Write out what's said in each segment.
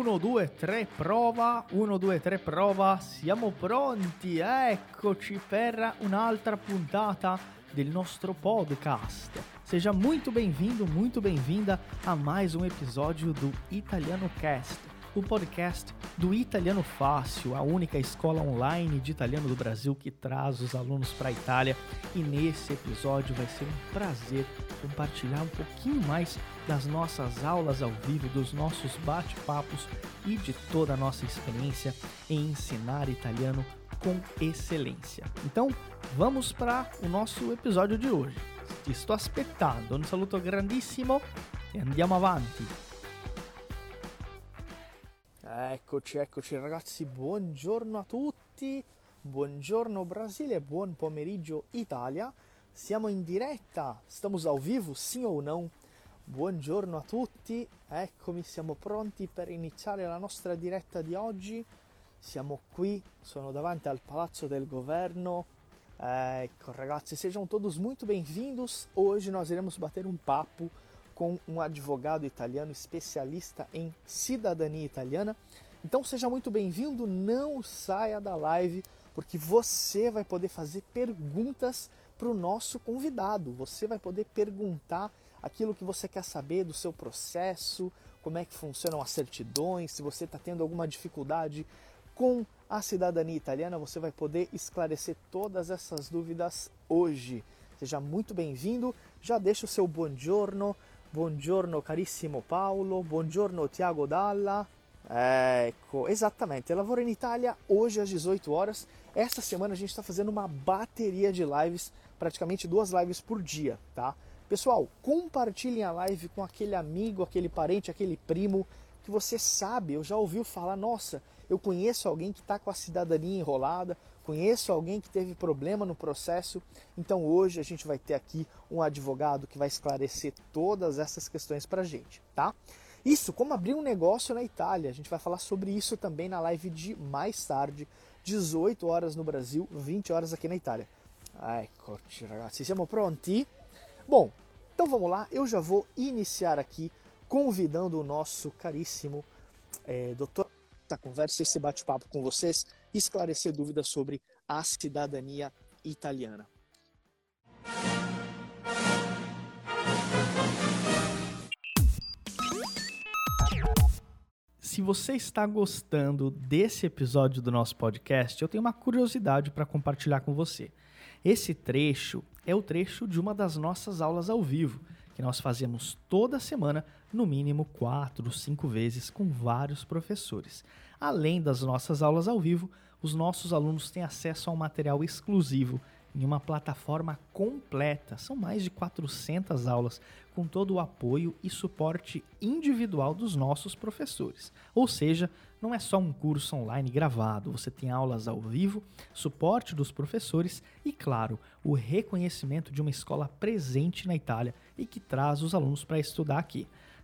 1, 2, 3, prova. 1, 2, 3, prova. Siamo pronti. Eccoci per un'altra puntata del nostro podcast. Seja muito bem-vindo, muito bem-vinda a mais um episódio do Italiano Cast, o podcast do Italiano Fácil, a única escola online de italiano do Brasil que traz os alunos para a Itália. E nesse episódio vai ser um prazer compartilhar um pouquinho mais das nossas aulas ao vivo, dos nossos bate-papos e de toda a nossa experiência em ensinar italiano com excelência. Então, vamos para o nosso episódio de hoje. Ti sto aspettando, un saluto grandissimo e andiamo avanti. Eccoci, eccoci ragazzi, buongiorno a tutti, buongiorno Brasile, buon pomeriggio Italia. Siamo in diretta, estamos ao vivo, sim ou não? Buongiorno a tutti, eccomi, siamo pronti per iniziare la nostra diretta di oggi. Siamo qui, sono davanti al Palazzo del Governo. Ecco ragazzi, sejam todos muito bem-vindos. Hoje nós iremos bater um papo com um advogado italiano especialista em cidadania italiana. Então seja muito bem-vindo, não saia da live, porque você vai poder fazer perguntas para o nosso convidado. Você vai poder perguntar aquilo que você quer saber do seu processo, como é que funcionam as certidões, se você está tendo alguma dificuldade com a cidadania italiana, você vai poder esclarecer todas essas dúvidas hoje. Seja muito bem-vindo, já deixa o seu buongiorno, buongiorno carissimo Paolo, buongiorno Tiago Dalla. Ecco, esattamente, lavoro in Italia hoje às 18 horas. Esta semana a gente está fazendo uma bateria de lives, praticamente duas lives por dia, tá? Pessoal, compartilhem a live com aquele amigo, aquele parente, aquele primo que você sabe, eu já ouviu falar, nossa, eu conheço alguém que está com a cidadania enrolada, conheço alguém que teve problema no processo. Então hoje a gente vai ter aqui um advogado que vai esclarecer todas essas questões para a gente, tá? Isso, como abrir um negócio na Itália. A gente vai falar sobre isso também na live de mais tarde, 18 horas no Brasil, 20 horas aqui na Itália. Eccoci ragazzi, siamo pronti? Bom, então vamos lá, eu já vou iniciar aqui convidando o nosso caríssimo é, doutor a conversa, esse bate-papo com vocês, esclarecer dúvidas sobre a cidadania italiana. Se você está gostando desse episódio do nosso podcast, eu tenho uma curiosidade para compartilhar com você. Esse trecho é o trecho de uma das nossas aulas ao vivo, que nós fazemos toda semana, no mínimo quatro, cinco vezes, com vários professores. Além das nossas aulas ao vivo, os nossos alunos têm acesso a um material exclusivo em uma plataforma completa. São mais de 400 aulas com todo o apoio e suporte individual dos nossos professores. Ou seja, não é só um curso online gravado, você tem aulas ao vivo, suporte dos professores e, claro, o reconhecimento de uma escola presente na Itália e que traz os alunos para estudar aqui.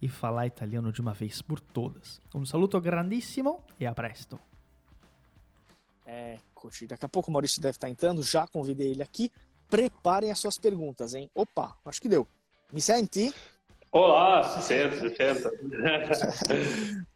e falar italiano de uma vez por todas. Um saluto grandissimo e a presto. Eccoci, daqui a pouco o Maurício deve estar entrando, já convidei ele aqui. Preparem as suas perguntas, hein? Opa, acho que deu. Me senti? Olá, si sente, si sente.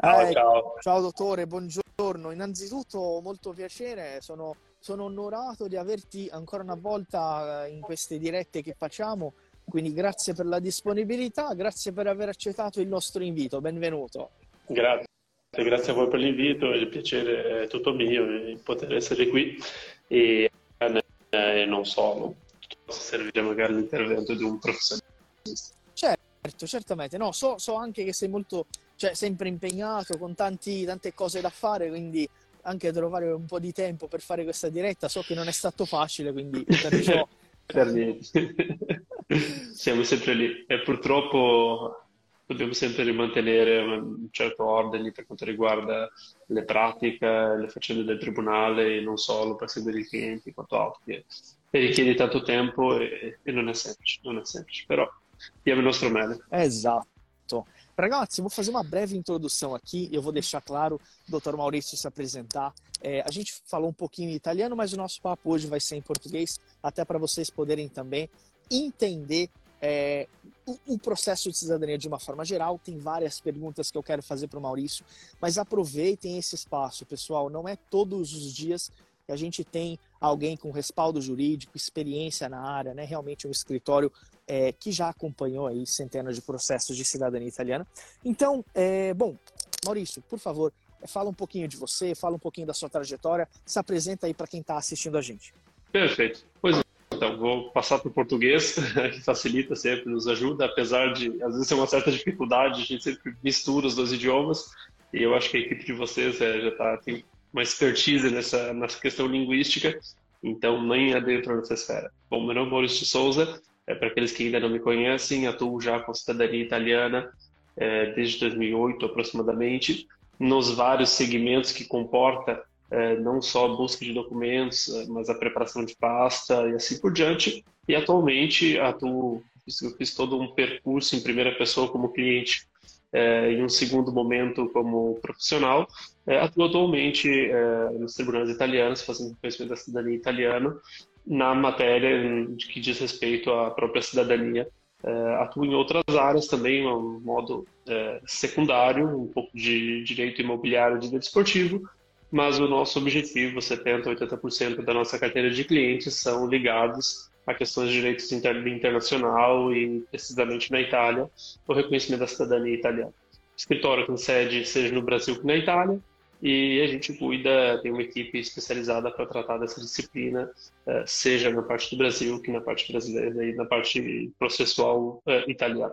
ciao, Eh, ciao. Ciao dottore, buongiorno. Innanzitutto molto piacere, sono, sono onorato di averti ancora una volta eh, in queste dirette che facciamo, quindi grazie per la disponibilità, grazie per aver accettato il nostro invito, benvenuto. Grazie, grazie a voi per l'invito, il piacere è tutto mio di poter essere qui e, eh, e non solo, possa servire magari l'intervento di un professionista. Certo, certamente, no, so, so anche che sei molto, cioè sempre impegnato con tanti, tante cose da fare, quindi anche trovare un po' di tempo per fare questa diretta, so che non è stato facile, quindi perciò Per niente. Siamo sempre lì e purtroppo dobbiamo sempre mantenere un certo ordine per quanto riguarda le pratiche, le faccende del tribunale e non solo per seguire i clienti, quanto altro, che richiede tanto tempo e, e non è semplice, non è semplice, però diamo il nostro meglio. Esatto. Ragazzi, vou fazer uma breve introdução aqui. Eu vou deixar claro o Dr. Maurício se apresentar. É, a gente falou um pouquinho em italiano, mas o nosso papo hoje vai ser em português, até para vocês poderem também entender é, o, o, processo de cidadania de uma forma geral. Tem várias perguntas que eu quero fazer para o Maurício, mas aproveitem esse espaço, pessoal. Não é todos os dias que a gente tem alguém com respaldo jurídico, experiência na área, né? realmente um escritório é, que já acompanhou aí centenas de processos de cidadania italiana. Então, é, bom, Maurício, por favor, fala um pouquinho de você, fala um pouquinho da sua trajetória, se apresenta aí para quem está assistindo a gente. Perfeito. Pois é, então, vou passar para o português, que facilita sempre, nos ajuda, apesar de às vezes ter uma certa dificuldade, a gente sempre mistura os dois idiomas, e eu acho que a equipe de vocês é, já tá, tem uma expertise nessa, nessa questão linguística, então nem adentro nessa esfera. Bom, meu nome é Maurício Souza, é, para aqueles que ainda não me conhecem, atuo já com cidadania italiana é, desde 2008 aproximadamente, nos vários segmentos que comporta é, não só a busca de documentos, é, mas a preparação de pasta e assim por diante. E atualmente atuo, eu fiz todo um percurso em primeira pessoa como cliente é, em um segundo momento como profissional. É, atuo atualmente é, nos tribunais italianos, fazendo conhecimento da cidadania italiana, na matéria que diz respeito à própria cidadania. É, atuo em outras áreas também, um modo é, secundário, um pouco de direito imobiliário e direito esportivo, mas o nosso objetivo, 70%, 80% da nossa carteira de clientes são ligados a questões de direitos internacional e, precisamente na Itália, o reconhecimento da cidadania italiana. Escritório com sede seja no Brasil que na Itália, e a gente cuida, tem uma equipe especializada para tratar dessa disciplina, eh, seja na parte do Brasil que na parte brasileira e na parte processual eh, italiana.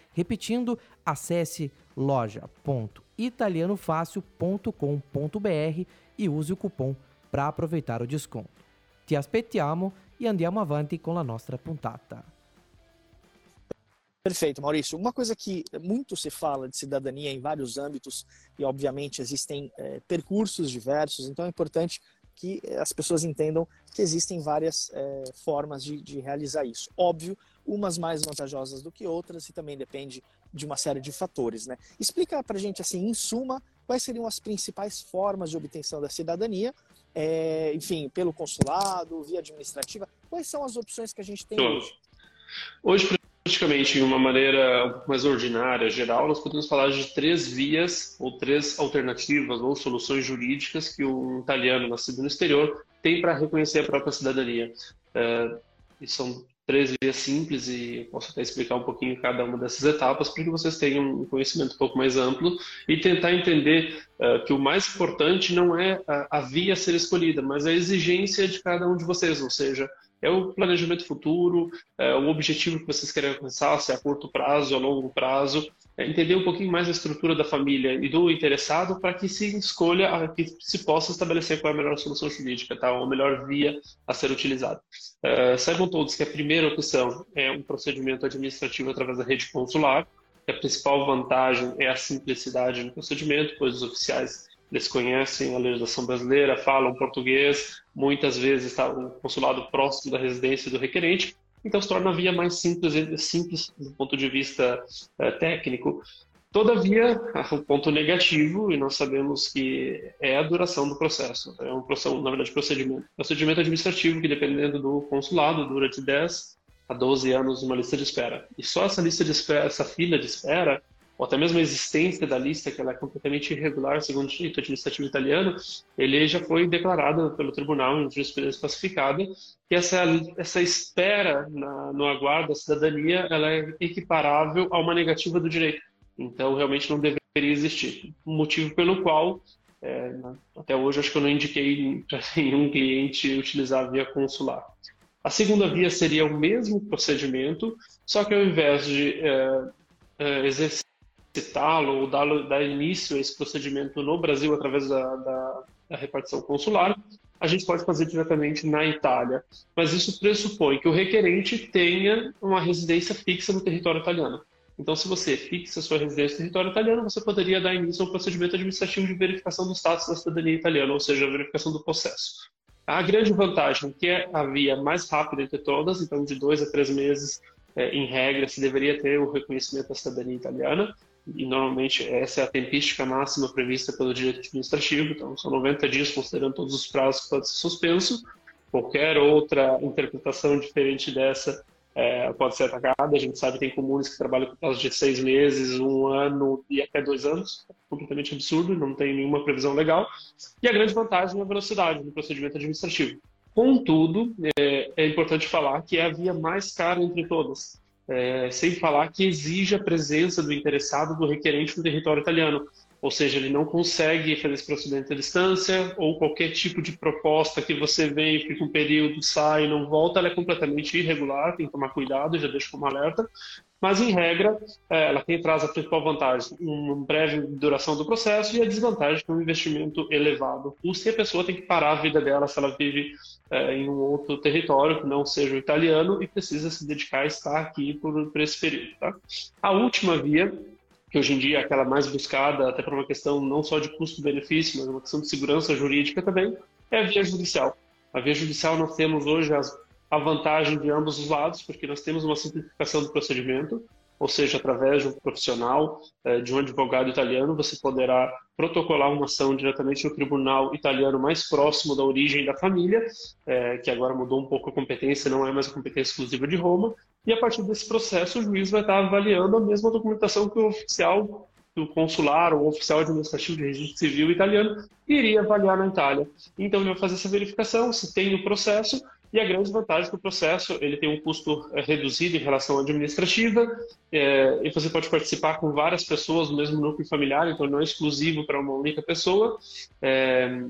Repetindo, acesse loja.italianofácil.com.br e use o cupom para aproveitar o desconto. Ti aspettiamo e andiamo avanti com a nossa puntata. Perfeito, Maurício. Uma coisa que muito se fala de cidadania em vários âmbitos e, obviamente, existem é, percursos diversos, então é importante que as pessoas entendam que existem várias é, formas de, de, realizar isso. Óbvio, umas mais vantajosas do que outras e também depende de uma série de fatores. Né? Explica para gente, assim, em suma, quais seriam as principais formas de obtenção da cidadania, é, enfim, pelo consulado, via administrativa, quais são as opções que a gente tem hoje? Hoje, praticamente, de uma maneira um mais ordinária, geral, nós podemos falar de três vias ou três alternativas ou soluções jurídicas que o italiano nascido no exterior tem para reconhecer a própria cidadania. É, e são três vias simples e posso até explicar um pouquinho cada uma dessas etapas para que vocês tenham um conhecimento um pouco mais amplo e tentar entender uh, que o mais importante não é a, a via a ser escolhida, mas a exigência de cada um de vocês, ou seja, é o planejamento futuro, é o objetivo que vocês querem alcançar, se é a curto prazo, a longo prazo, entender um pouquinho mais a estrutura da família e do interessado para que se escolha, que se possa estabelecer qual é a melhor solução jurídica, tá? ou a melhor via a ser utilizada. Uh, saibam todos que a primeira opção é um procedimento administrativo através da rede consular, que a principal vantagem é a simplicidade no procedimento, pois os oficiais eles conhecem a legislação brasileira, falam português, muitas vezes está o consulado próximo da residência do requerente, então se torna a via mais simples, simples do ponto de vista é, técnico. Todavia, o ponto negativo, e nós sabemos que é a duração do processo. É um processo, na verdade, procedimento. Procedimento administrativo que, dependendo do consulado, dura de 10 a 12 anos uma lista de espera. E só essa lista de espera, essa fila de espera, ou até mesmo a existência da lista, que ela é completamente irregular, segundo o direito administrativo italiano, ele já foi declarado pelo tribunal em jurisprudência classificada que essa, essa espera na, no aguardo da cidadania ela é equiparável a uma negativa do direito. Então, realmente não deveria existir. Motivo pelo qual, é, até hoje, acho que eu não indiquei para nenhum cliente utilizar a via consular. A segunda via seria o mesmo procedimento, só que ao invés de é, é, exercitá-lo ou dar, dar, início a esse procedimento no Brasil através da, da, da repartição consular, a gente pode fazer diretamente na Itália. Mas isso pressupõe que o requerente tenha uma residência fixa no território italiano. Então, se você fixa sua residência no território italiano, você poderia dar início a um procedimento administrativo de verificação do status da cidadania italiana, ou seja, a verificação do processo. A grande vantagem, que é a via mais rápida entre todas, então de dois a três meses, é, em regra, se deveria ter o reconhecimento da cidadania italiana, e normalmente essa é a tempística máxima prevista pelo direito administrativo, então são 90 dias, considerando todos os prazos que podem ser suspenso. Qualquer outra interpretação diferente dessa é, pode ser atacada. A gente sabe que tem comunes que trabalham com prazo de seis meses, um ano e até dois anos. Completamente absurdo, não tem nenhuma previsão legal. E a grande vantagem é a velocidade no procedimento administrativo. Contudo, é, é importante falar que é a via mais cara entre todas. É, sem falar que exige a presença do interessado do requerente no território italiano ou seja, ele não consegue fazer esse procedimento à distância, ou qualquer tipo de proposta que você vem, fica um período, sai, não volta, ela é completamente irregular, tem que tomar cuidado, já deixo como alerta. Mas, em regra, é, ela tem traz a principal vantagem, uma breve duração do processo e a desvantagem que é um investimento elevado. Custa e a pessoa tem que parar a vida dela se ela vive é, em um outro território que não seja o italiano e precisa se dedicar a estar aqui por, por esse período. Tá? A última via que hoje em dia é aquela mais buscada, até por uma questão não só de custo-benefício, mas uma questão de segurança jurídica também, é a via judicial. A via judicial nós temos hoje as, a vantagem de ambos os lados, porque nós temos uma simplificação do procedimento, ou seja, através de um profissional, eh, de um advogado italiano, você poderá protocolar uma ação diretamente no tribunal italiano mais próximo da origem da família, eh, que agora mudou um pouco a competência, não é mais a competência exclusiva de Roma, e a partir desse processo o juiz vai estar avaliando a mesma documentação que o oficial do consular ou oficial administrativo de registro civil italiano iria avaliar na Itália. Então ele vai fazer essa verificação se tem o processo e a grande vantagem é que o processo ele tem um custo é, reduzido em relação à administrativa, é, e você pode participar com várias pessoas do mesmo núcleo familiar, então não é exclusivo para uma única pessoa. É,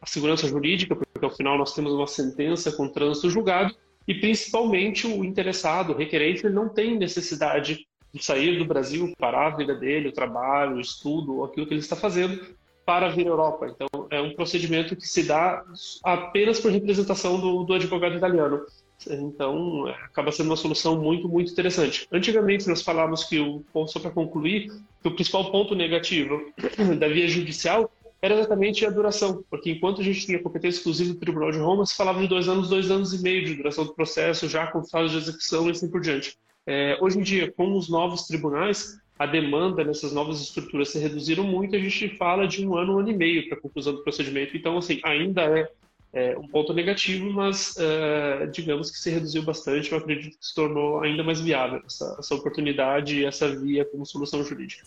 a segurança jurídica, porque ao final nós temos uma sentença com trânsito julgado, e principalmente o interessado, o requerente, ele não tem necessidade de sair do Brasil, parar a vida dele, o trabalho, o estudo, aquilo que ele está fazendo, para vir à Europa. Então, é um procedimento que se dá apenas por representação do, do advogado italiano. Então, é, acaba sendo uma solução muito, muito interessante. Antigamente, nós falávamos que o só para concluir, que o principal ponto negativo da via judicial era exatamente a duração, porque enquanto a gente tinha competência exclusiva do Tribunal de Roma, se falava de dois anos, dois anos e meio de duração do processo, já com fase de execução e assim por diante. É, hoje em dia, com os novos tribunais, a demanda nessas novas estruturas se reduziram muito, a gente fala de um ano, um ano e meio para a conclusão do procedimento. Então, assim, ainda é, é um ponto negativo, mas é, digamos que se reduziu bastante. Eu acredito que se tornou ainda mais viável essa, essa oportunidade e essa via como solução jurídica.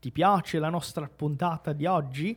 Ti piace la nostra puntata di oggi?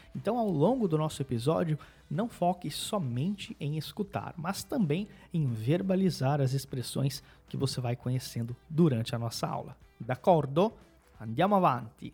Então, ao longo do nosso episódio, não foque somente em escutar, mas também em verbalizar as expressões que você vai conhecendo durante a nossa aula. D'accordo? Andiamo avanti!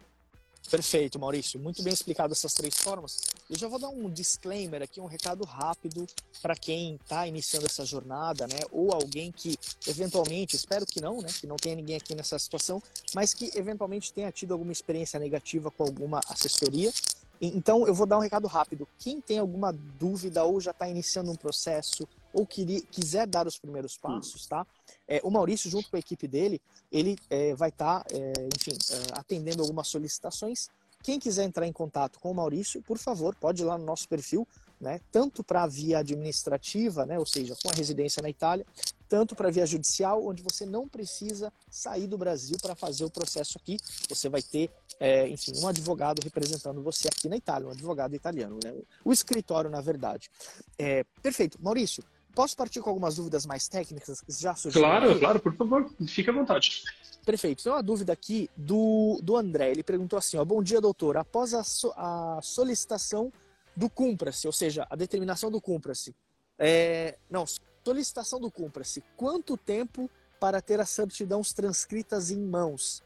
Perfeito, Maurício. Muito bem explicado essas três formas. Eu já vou dar um disclaimer aqui, um recado rápido para quem está iniciando essa jornada, né? Ou alguém que eventualmente, espero que não, né? Que não tenha ninguém aqui nessa situação, mas que eventualmente tenha tido alguma experiência negativa com alguma assessoria. Então eu vou dar um recado rápido. Quem tem alguma dúvida ou já está iniciando um processo ou queria, quiser dar os primeiros passos, tá? É, o Maurício, junto com a equipe dele, ele é, vai estar, tá, é, enfim, é, atendendo algumas solicitações. Quem quiser entrar em contato com o Maurício, por favor, pode ir lá no nosso perfil, né? Tanto para a via administrativa, né? Ou seja, com a residência na Itália, tanto para a via judicial, onde você não precisa sair do Brasil para fazer o processo aqui. Você vai ter, é, enfim, um advogado representando você aqui na Itália, um advogado italiano, né? O escritório, na verdade. É, perfeito. Maurício, Posso partir com algumas dúvidas mais técnicas que já surgiram? Claro, aqui? claro, por favor, fique à vontade. Perfeito. Tem uma dúvida aqui do, do André. Ele perguntou assim: ó, Bom dia, doutor. Após a, so, a solicitação do cumpra-se, ou seja, a determinação do cumpra-se, é, não, solicitação do cumpra-se, quanto tempo para ter as certidões transcritas em mãos?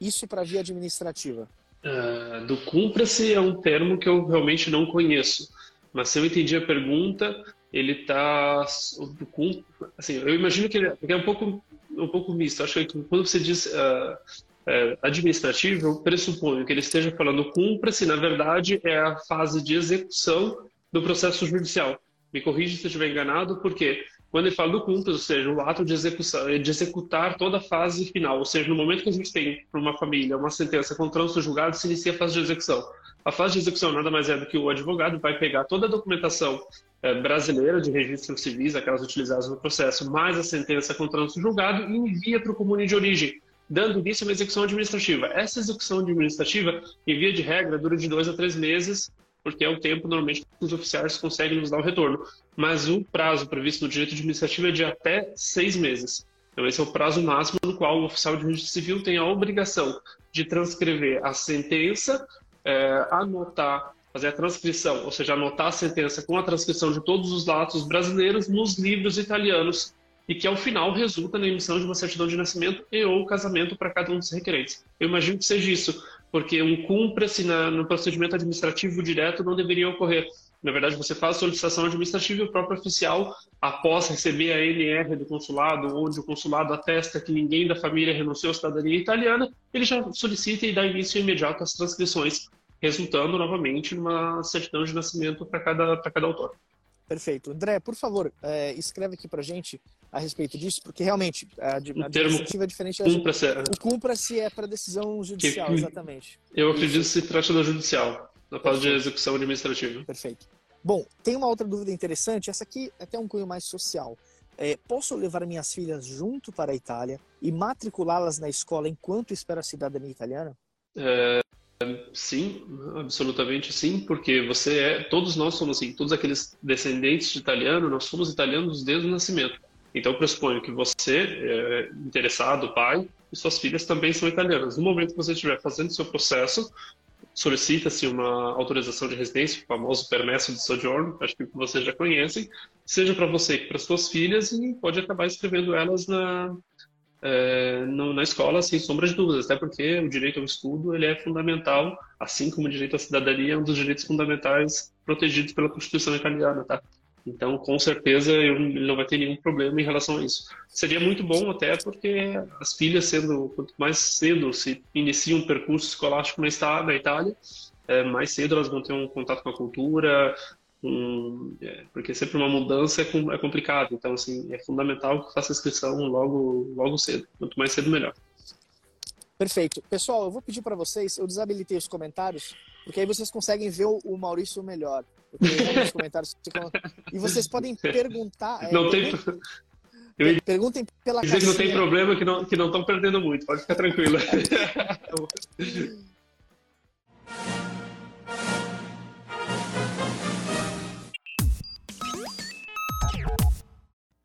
Isso para via administrativa. Uh, do cumpra-se é um termo que eu realmente não conheço. Mas se eu entendi a pergunta, ele está assim eu imagino que ele é um pouco um pouco misto acho que quando você diz uh, uh, administrativo eu pressuponho que ele esteja falando cumpra-se na verdade é a fase de execução do processo judicial me corrija se eu estiver enganado porque quando ele fala do cumpra ou seja o ato de de executar toda a fase final ou seja no momento que a gente tem para uma família uma sentença com trânsito julgado se inicia a fase de execução a fase de execução nada mais é do que o advogado vai pegar toda a documentação é, brasileira de registros civis, aquelas utilizadas no processo, mais a sentença com trânsito julgado e envia para o comune de origem, dando início a uma execução administrativa. Essa execução administrativa, em via de regra, dura de dois a três meses, porque é o tempo normalmente que os oficiais conseguem nos dar o retorno. Mas o prazo previsto no direito administrativo é de até seis meses. Então, esse é o prazo máximo no qual o oficial de registro civil tem a obrigação de transcrever a sentença, é, anotar fazer a transcrição, ou seja, anotar a sentença com a transcrição de todos os dados brasileiros nos livros italianos e que ao final resulta na emissão de uma certidão de nascimento e ou casamento para cada um dos requerentes. Eu imagino que seja isso, porque um cumpra-se no procedimento administrativo direto não deveria ocorrer. Na verdade, você faz a solicitação administrativa e o próprio oficial, após receber a NR do consulado, onde o consulado atesta que ninguém da família renunciou à cidadania italiana, ele já solicita e dá início imediato às transcrições resultando novamente numa certidão de nascimento para cada, cada autor. Perfeito. André, por favor, é, escreve aqui para gente a respeito disso, porque realmente a, a administrativa é diferente. O cumpra-se é para decisão judicial, que, exatamente. Eu acredito que se trata da judicial, na fase de execução administrativa. Perfeito. Bom, tem uma outra dúvida interessante, essa aqui é até um cunho mais social. É, posso levar minhas filhas junto para a Itália e matriculá-las na escola enquanto espero a cidadania italiana? É, Sim, absolutamente sim, porque você é, todos nós somos assim, todos aqueles descendentes de italiano, nós somos italianos desde o nascimento. Então pressuponho que você, é interessado, pai, e suas filhas também são italianas. No momento que você estiver fazendo seu processo, solicita-se uma autorização de residência, o famoso permesso de sojourno, acho que vocês já conhecem, seja para você que para suas filhas, e pode acabar escrevendo elas na, é, na escola sem sombra de dúvidas, até porque o direito ao estudo ele é fundamental, assim como o direito à cidadania é um dos direitos fundamentais protegidos pela Constituição italiana, tá? Então, com certeza, ele não vai ter nenhum problema em relação a isso. Seria muito bom até porque as filhas, sendo quanto mais cedo se iniciam um percurso escolástico na, na Itália, é, mais cedo elas vão ter um contato com a cultura, é, porque sempre uma mudança é, é complicado. Então, assim, é fundamental que faça inscrição logo, logo cedo. Quanto mais cedo, melhor. Perfeito. Pessoal, eu vou pedir para vocês, eu desabilitei os comentários, porque aí vocês conseguem ver o, Maurício melhor. Os comentários. E vocês podem perguntar. Não é, tem. Eu... Perguntem pela Dizer que não tem problema, que não que não estão perdendo muito. Pode ficar tranquilo.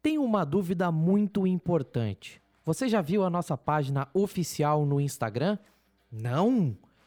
Tenho uma dúvida muito importante. Você já viu a nossa página oficial no Instagram? Não?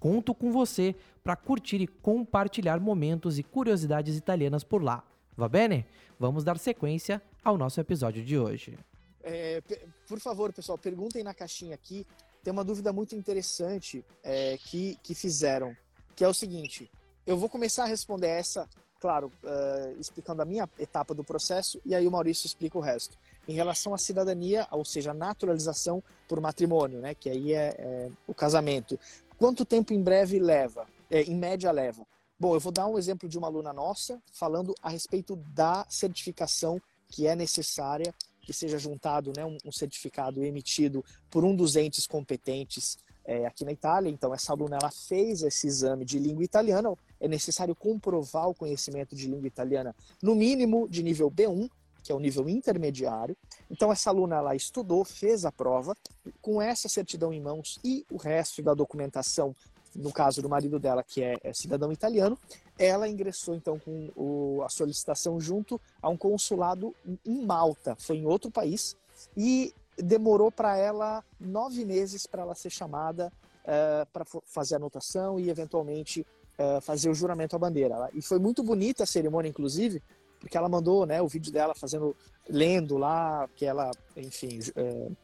Conto com você para curtir e compartilhar momentos e curiosidades italianas por lá. Va bene? Vamos dar sequência ao nosso episódio de hoje. É, por favor, pessoal, perguntem na caixinha aqui. Tem uma dúvida muito interessante é, que, que fizeram, que é o seguinte: eu vou começar a responder essa, claro, uh, explicando a minha etapa do processo, e aí o Maurício explica o resto. Em relação à cidadania, ou seja, naturalização por matrimônio, né, que aí é, é o casamento. Quanto tempo em breve leva? É, em média leva? Bom, eu vou dar um exemplo de uma aluna nossa falando a respeito da certificação que é necessária que seja juntado né, um, certificado emitido por um dos entes competentes é, aqui na Itália. Então, essa aluna ela fez esse exame de língua italiana. É necessário comprovar o conhecimento de língua italiana, no mínimo de nível B1, que é o nível intermediário. Então, essa aluna ela estudou, fez a prova, com essa certidão em mãos e o resto da documentação no caso do marido dela, que é, é cidadão italiano, ela ingressou então com o, a solicitação junto a um consulado em Malta, foi em outro país, e demorou para ela nove meses para ela ser chamada uh, eh, para fazer a anotação e eventualmente uh, fazer o juramento à bandeira. E foi muito bonita a cerimônia, inclusive, porque ela mandou né, o vídeo dela fazendo, lendo lá, que ela, enfim, uh,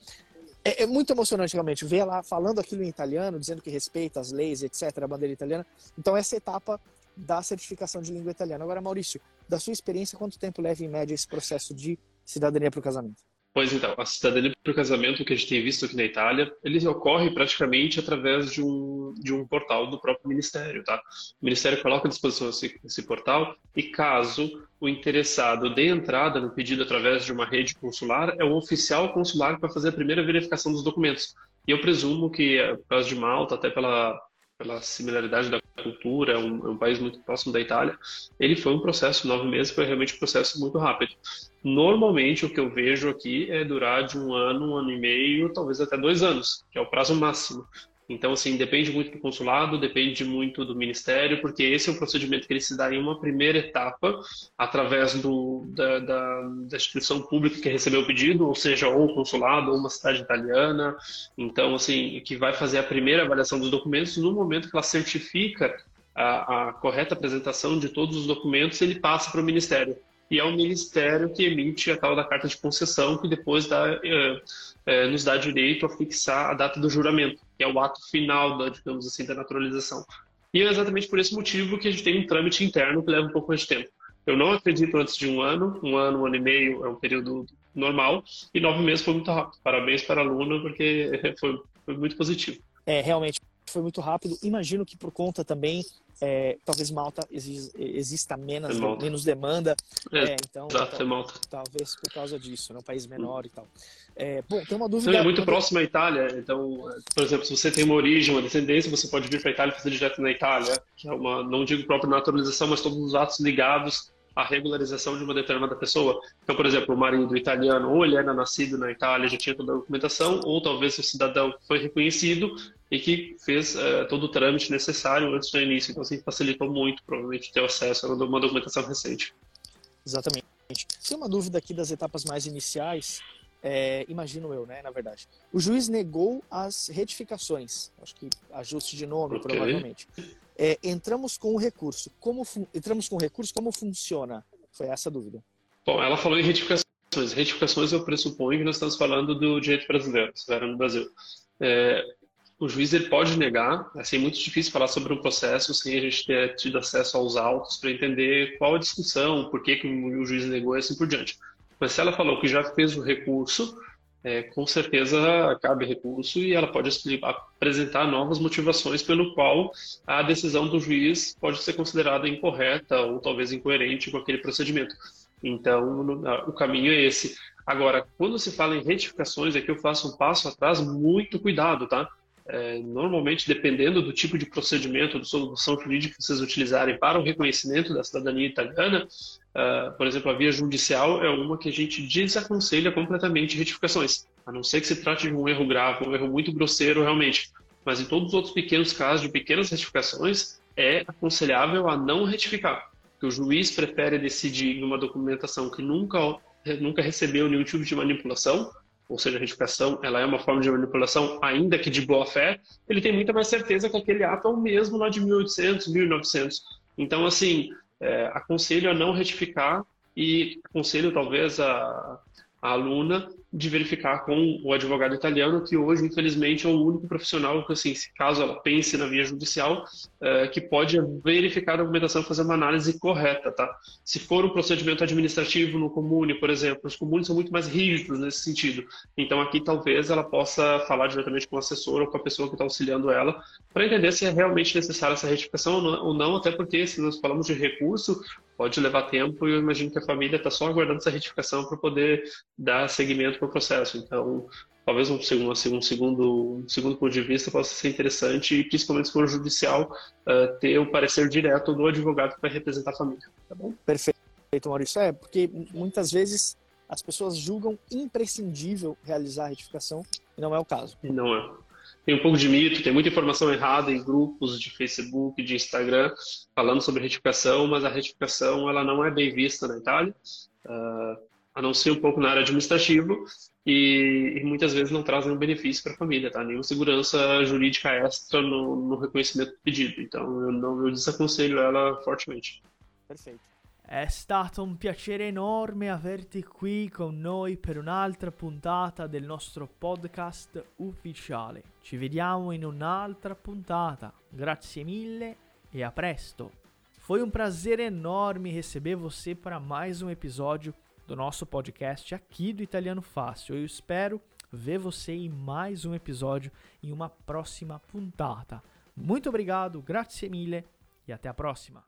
é, é, muito emocionante realmente ver ela falando aquilo em italiano, dizendo que respeita as leis, etc., a bandeira italiana. Então, essa etapa da certificação de língua italiana. Agora, Maurício, da sua experiência, quanto tempo leva em média esse processo de cidadania para o casamento? Pois então, a cidadania para o casamento que a gente tem visto aqui na Itália, ele ocorre praticamente através de um, de um portal do próprio Ministério, tá? O Ministério coloca à disposição esse, esse portal e caso o interessado dê entrada no pedido através de uma rede consular, é o oficial consular vai fazer a primeira verificação dos documentos. E eu presumo que, por causa de Malta, até pela, pela similaridade da cultura, é um, é um, país muito próximo da Itália, ele foi um processo, nove meses, foi realmente um processo muito rápido. Normalmente, o que eu vejo aqui é durar de um ano, um ano e meio, talvez até dois anos, que é o prazo máximo. Então, assim, depende muito do consulado, depende muito do ministério, porque esse é um procedimento que ele se dá em uma primeira etapa, através do, da, da, da instituição pública que recebeu o pedido, ou seja, ou o consulado, ou uma cidade italiana. Então, assim, que vai fazer a primeira avaliação dos documentos no momento que ela certifica a, a correta apresentação de todos os documentos, ele passa para o ministério e é o Ministério que emite a tal da carta de concessão, que depois dá, é, é, nos dá direito a fixar a data do juramento, que é o ato final, da, digamos assim, da naturalização. E é exatamente por esse motivo que a gente tem um trâmite interno que leva um pouco mais de tempo. Eu não acredito antes de um ano, um ano, um ano e meio é um período normal, e nove meses foi muito rápido. Parabéns para a aluna, porque foi, foi muito positivo. É, realmente foi muito rápido. Imagino que por conta também é, talvez Malta exista menos, Malta. menos demanda. É, é então, exato, tal, Malta. talvez por causa disso, né? um país menor hum. e tal. É, bom, tem uma dúvida. Então, é muito próximo à Itália. Então, por exemplo, se você tem uma origem, uma descendência, você pode vir para a Itália e fazer direto na Itália, que é uma, não digo própria naturalização, mas todos os atos ligados à regularização de uma determinada pessoa. Então, por exemplo, o marido italiano, ou ele era nascido na Itália, já tinha toda a documentação, ou talvez o cidadão foi reconhecido e que fez uh, todo o trâmite necessário antes do início. Então, assim, facilitou muito, provavelmente, ter acesso a uma documentação recente. Exatamente. Tem uma dúvida aqui das etapas mais iniciais, é, imagino eu, né, na verdade. O juiz negou as retificações, acho que ajuste de nome, okay. provavelmente. É, entramos com o recurso. Como entramos com o recurso, como funciona? Foi essa a dúvida. Bom, ela falou em retificações. Retificações eu pressuponho que nós estamos falando do direito brasileiro, se era no Brasil. É, o juiz ele pode negar, assim, é muito difícil falar sobre um processo sem a gente ter tido acesso aos autos para entender qual a discussão, por que, que o juiz negou e assim por diante. Mas se ela falou que já fez o recurso, é, com certeza cabe recurso e ela pode apresentar novas motivações pelo qual a decisão do juiz pode ser considerada incorreta ou talvez incoerente com aquele procedimento. Então, o caminho é esse. Agora, quando se fala em retificações, aqui eu faço um passo atrás, muito cuidado, tá? é, normalmente, dependendo do tipo de procedimento, de solução jurídica que vocês utilizarem para o reconhecimento da cidadania italiana, uh, por exemplo, a via judicial é uma que a gente desaconselha completamente retificações, a não ser que se trate de um erro grave, um erro muito grosseiro realmente. Mas em todos os outros pequenos casos de pequenas retificações, é aconselhável a não retificar, que o juiz prefere decidir em uma documentação que nunca, nunca recebeu nenhum tipo de manipulação, ou seja, a retificação ela é uma forma de manipulação, ainda que de boa fé, ele tem muita mais certeza que aquele ato é o mesmo lá de 1800, 1900. Então, assim, é, aconselho a não retificar e aconselho talvez a, a aluna de verificar com o advogado italiano, que hoje, infelizmente, é o único profissional que, assim, caso ela pense na via judicial, é, que pode verificar a documentação fazer uma análise correta, tá? Se for um procedimento administrativo no comune, por exemplo, os comunes são muito mais rígidos nesse sentido. Então, aqui, talvez, ela possa falar diretamente com o assessor ou com a pessoa que está auxiliando ela, para entender se é realmente necessária essa retificação ou não, até porque, se nós falamos de recurso, pode levar tempo e eu imagino que a família está só aguardando essa retificação para poder dar seguimento para o processo. Então, talvez um segundo, um segundo, um segundo ponto de vista possa ser interessante e principalmente se for judicial uh, ter o parecer direto do advogado que vai representar a família. Tá bom? Perfeito, Maurício. É, porque muitas vezes as pessoas julgam imprescindível realizar a retificação e não é o caso. Não é tem um pouco de mito, tem muita informação errada em grupos de Facebook, de Instagram, falando sobre retificação, mas a retificação ela não é bem vista na Itália, uh, a não ser um pouco na área administrativa, e, e muitas vezes não traz nenhum benefício para a família, tá? Nenhuma segurança jurídica extra no, no reconhecimento do pedido. Então, eu, não, eu desaconselho ela fortemente. Perfeito. È stato un piacere enorme averti qui con noi per un'altra puntata del nostro podcast ufficiale. Ci vediamo in un'altra puntata. Grazie mille e a presto. Foi um prazer enorme receber você para mais um episódio do nosso podcast aqui do Italiano Fácil. Eu espero ver você em mais um episódio em uma próxima puntata. Muito obrigado, grazie mille e até a próxima.